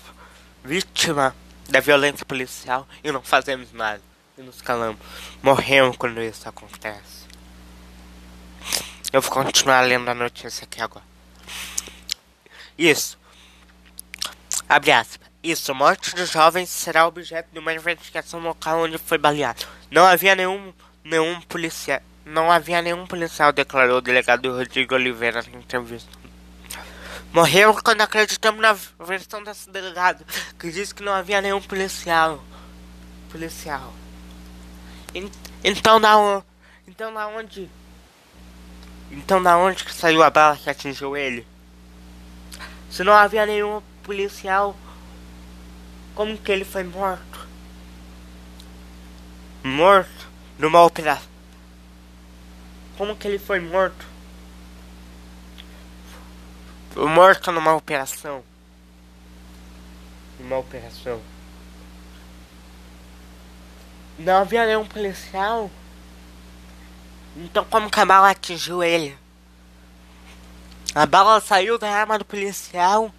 vítima da violência policial e não fazemos nada. E nos calamos. Morremos quando isso acontece. Eu vou continuar lendo a notícia aqui agora. Isso. Abre aspas. Isso, morte de jovens será objeto de uma investigação local onde foi baleado. Não havia nenhum, nenhum policial. Não havia nenhum policial, declarou o delegado Rodrigo Oliveira na entrevista. Morremos quando acreditamos na versão desse delegado, que disse que não havia nenhum policial. Policial. Então da Então da onde? Então da onde que saiu a bala que atingiu ele? Se não havia nenhum policial, como que ele foi morto? Morto numa operação. Como que ele foi morto? morto numa operação. Numa operação. não havia nenhum policial. Então como que a bala atingiu ele? A bala saiu da arma do policial.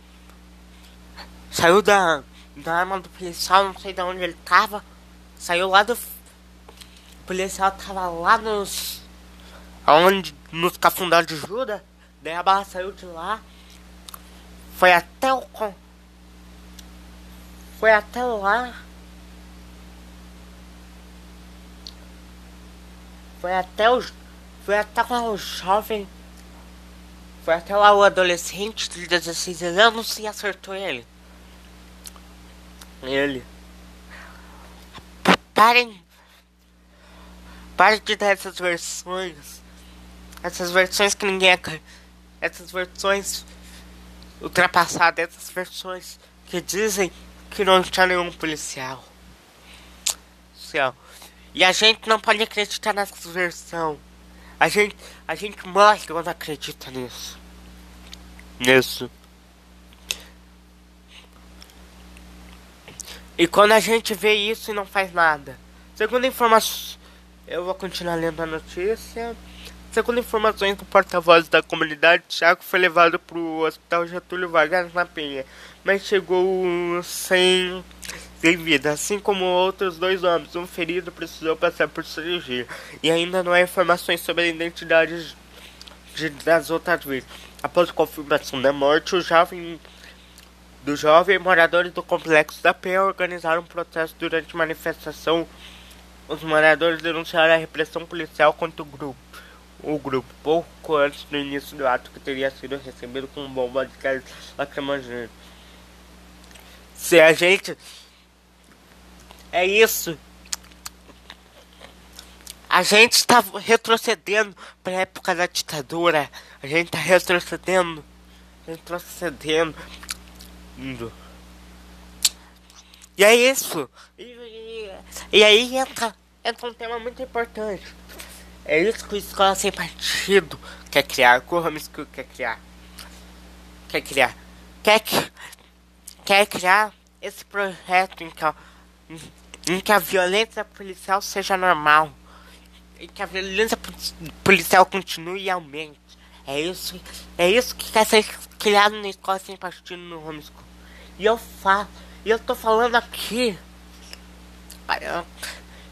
Saiu da, da arma do policial, não sei de onde ele tava. Saiu lá do. O policial tava lá nos. Onde. Nos cafundós de Judas. Daí a bala saiu de lá. Foi até o. Foi até lá. Foi até o. Foi até o jovem. Foi até lá o adolescente de 16 anos e acertou ele. Ele. Parem. Parem de dar essas versões. Essas versões que ninguém. Essas versões ultrapassadas. Essas versões que dizem que não tinha nenhum policial. Céu. E a gente não pode acreditar nessa versão. A gente, a gente morre quando acredita nisso. Nisso. E quando a gente vê isso e não faz nada. Segundo informações. Eu vou continuar lendo a notícia. Segundo informações do porta-voz da comunidade, Thiago foi levado para o hospital Getúlio Vargas na Penha, mas chegou sem sem vida, assim como outros dois homens. Um ferido precisou passar por cirurgia. E ainda não há informações sobre a identidade de, das outras vítimas. Após a confirmação da morte, o jovem do jovem moradores do complexo da Penha organizaram um protesto durante manifestação. Os moradores denunciaram a repressão policial contra o grupo. O grupo, pouco antes do início do ato, que teria sido recebido com bomba de gás lacrimogêneo. Se a gente é isso. A gente está retrocedendo para a época da ditadura. A gente está retrocedendo. Retrocedendo. E é isso. E, e, e aí entra, entra um tema muito importante. É isso que o Escola Sem Partido quer criar. O Ramos quer criar. Quer criar. Quer, quer criar esse projeto em que em que a violência policial seja normal, em que a violência policial continue e aumente. É isso, é isso que quer ser criado na escola sem partido no homeschool. E eu falo, e eu tô falando aqui,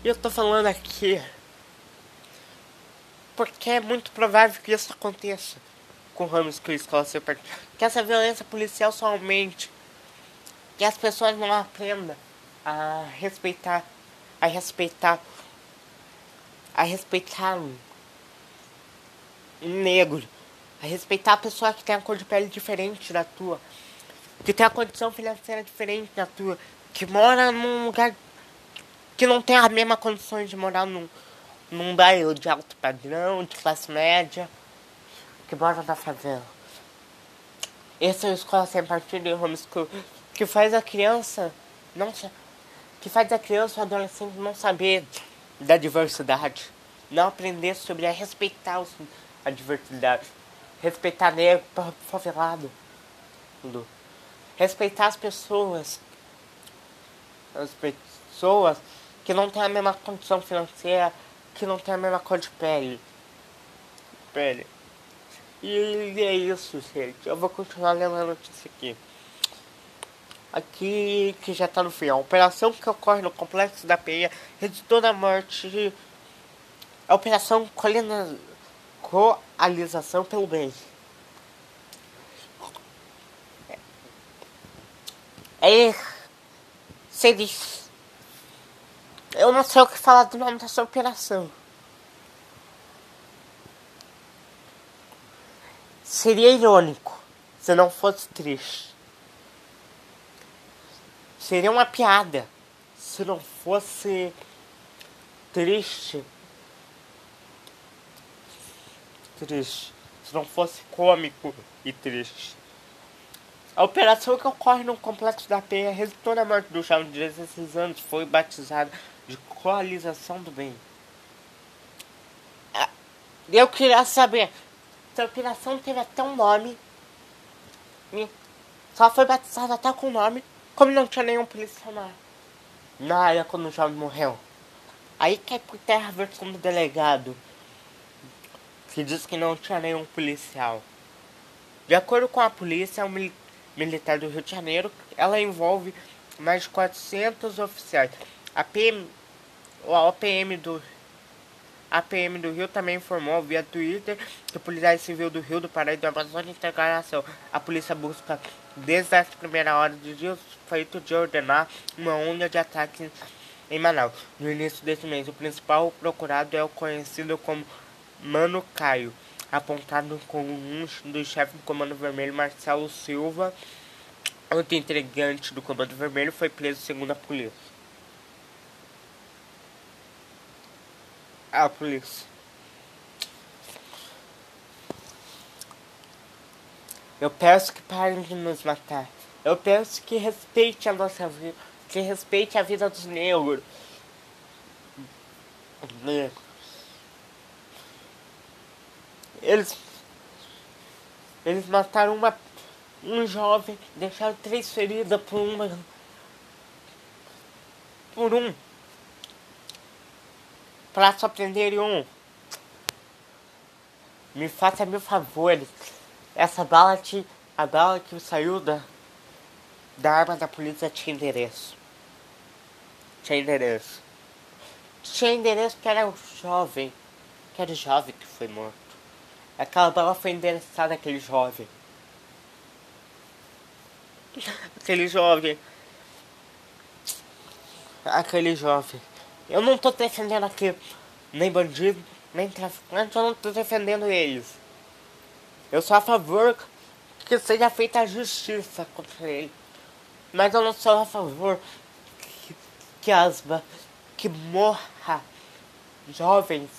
eu tô falando aqui, porque é muito provável que isso aconteça com o e escola sem partido. Que essa violência policial só aumente, que as pessoas não aprendam a respeitar, a respeitar, a respeitar um negro, a respeitar a pessoa que tem a cor de pele diferente da tua, que tem a condição financeira diferente da tua, que mora num lugar que não tem a mesma condição de morar num, num bairro de alto padrão, de classe média, que mora na favela. Esse é o Escola Sem Partido e Homeschool, que faz a criança não que faz a criança ou adolescente não saber da diversidade, não aprender sobre a respeitar os, a diversidade, respeitar negro, favelado, respeitar as pessoas, as pessoas que não têm a mesma condição financeira, que não têm a mesma cor de pele. Pele. E é isso, gente. Eu vou continuar lendo a notícia aqui aqui que já está no fim. A operação que ocorre no complexo da Penha resultou na morte. A operação colina, coalização pelo bem. É. Seria. Eu não sei o que falar do nome dessa operação. Seria irônico se não fosse triste. Seria uma piada se não fosse triste. Triste. Se não fosse cômico e triste. A operação que ocorre no complexo da Penha resultou na morte do jovem de 16 anos foi batizada Coalização do Bem. Ah, eu queria saber se a operação teve até um nome. Só foi batizada até com o nome como não tinha nenhum policial na, na área quando o jovem morreu. Aí cai por terra a versão do delegado, que diz que não tinha nenhum policial. De acordo com a polícia o mil militar do Rio de Janeiro, ela envolve mais de 400 oficiais. A PM, a OPM do a PM do Rio também informou via Twitter que o policial civil do Rio do Pará e do Amazonas entregaram ação. A polícia busca desde as primeiras horas do dia o feito de ordenar uma onda de ataques em Manaus. No início desse mês, o principal procurado é o conhecido como Mano Caio, apontado como um dos chefes do Comando Vermelho, Marcelo Silva. Outro integrante do Comando Vermelho foi preso segundo a polícia. A polícia. Eu peço que parem de nos matar. Eu peço que respeite a nossa vida, que respeite a vida dos negros. Eles, eles mataram uma, um jovem, deixaram três feridas por uma, por um para só prender um. Me faça mil favores. Essa bala te, a bala que saiu da, da arma da polícia tinha endereço. Tinha endereço. Tinha endereço que era o jovem. Que era o jovem que foi morto. Aquela bala foi endereçada àquele jovem. Aquele jovem. Aquele jovem. Eu não tô defendendo aqui nem bandido, nem traficante, eu não tô defendendo eles. Eu sou a favor que seja feita a justiça contra ele. Mas eu não sou a favor que, que que morra jovens,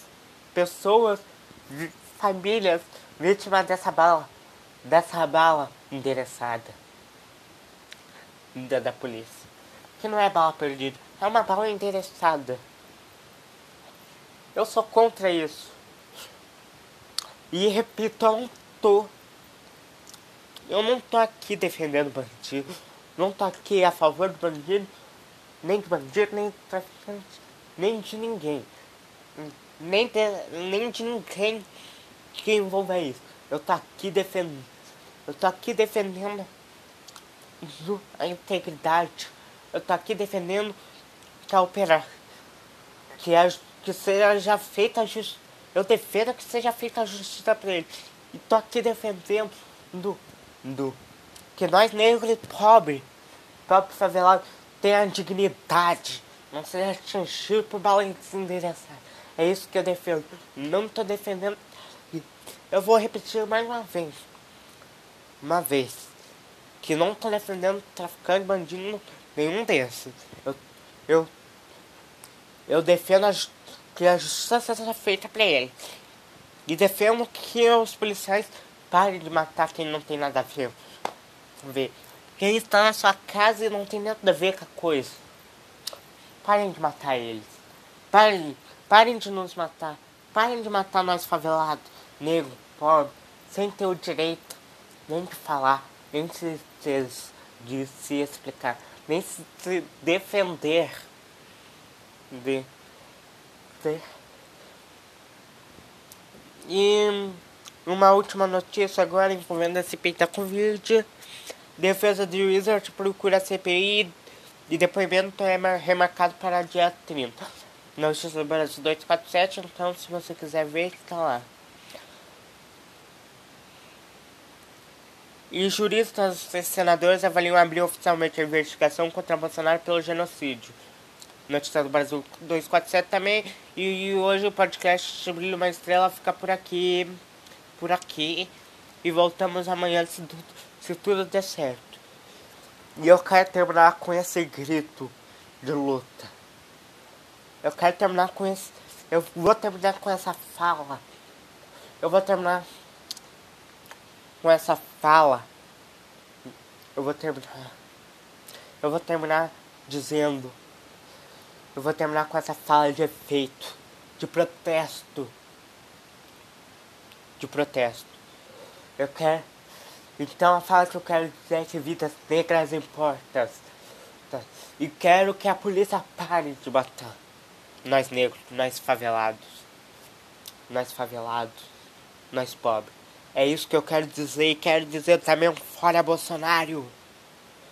pessoas, famílias vítimas dessa bala, dessa bala endereçada da, da polícia. Que não é bala perdida é uma bala interessada. Eu sou contra isso. E repito, eu não tô. Eu não tô aqui defendendo bandido. Não tô aqui a favor do bandido. Nem de bandido, nem de traficante. Nem de ninguém. Nem de, nem de ninguém que envolva isso. Eu tô aqui defendendo. Eu tô aqui defendendo a integridade. Eu tô aqui defendendo que operar. Que, a, que seja feita a justiça. Eu defendo que seja feita a justiça para ele. E tô aqui defendendo do, do que nós negros e pobres, pobre favelado, tenha dignidade. Não seja atingido por balanço endereçado. É isso que eu defendo. Não tô defendendo. Eu vou repetir mais uma vez. Uma vez. Que não tô defendendo traficante, bandido, nenhum desses. Eu, eu eu defendo que a justiça seja feita para ele. E defendo que os policiais parem de matar quem não tem nada a ver. ver. Quem está na sua casa e não tem nada a ver com a coisa. Parem de matar eles. Parem, parem de nos matar. Parem de matar nós favelados, negro, pobre, sem ter o direito nem de falar, nem de, de, de se explicar, nem se defender de ter. E uma última notícia agora envolvendo a CPI da Covid. Defesa de Wizard procura CPI e depoimento é remarcado para dia 30. Notícia do Brasil 247, então se você quiser ver, está lá. E juristas e senadores avaliam abrir oficialmente a investigação contra Bolsonaro pelo genocídio. Notícia do Brasil 247 também. E, e hoje o podcast Brilho Uma Estrela fica por aqui. Por aqui. E voltamos amanhã se se tudo der certo. E eu quero terminar com esse grito de luta. Eu quero terminar com esse. Eu vou terminar com essa fala. Eu vou terminar com essa fala. Eu vou terminar. Eu vou terminar dizendo eu vou terminar com essa fala de efeito, de protesto. De protesto. Eu quero. Então a fala que eu quero dizer é que vidas negras importam. E quero que a polícia pare de matar. Nós negros, nós favelados. Nós favelados. Nós pobres. É isso que eu quero dizer e quero dizer também fora Bolsonaro.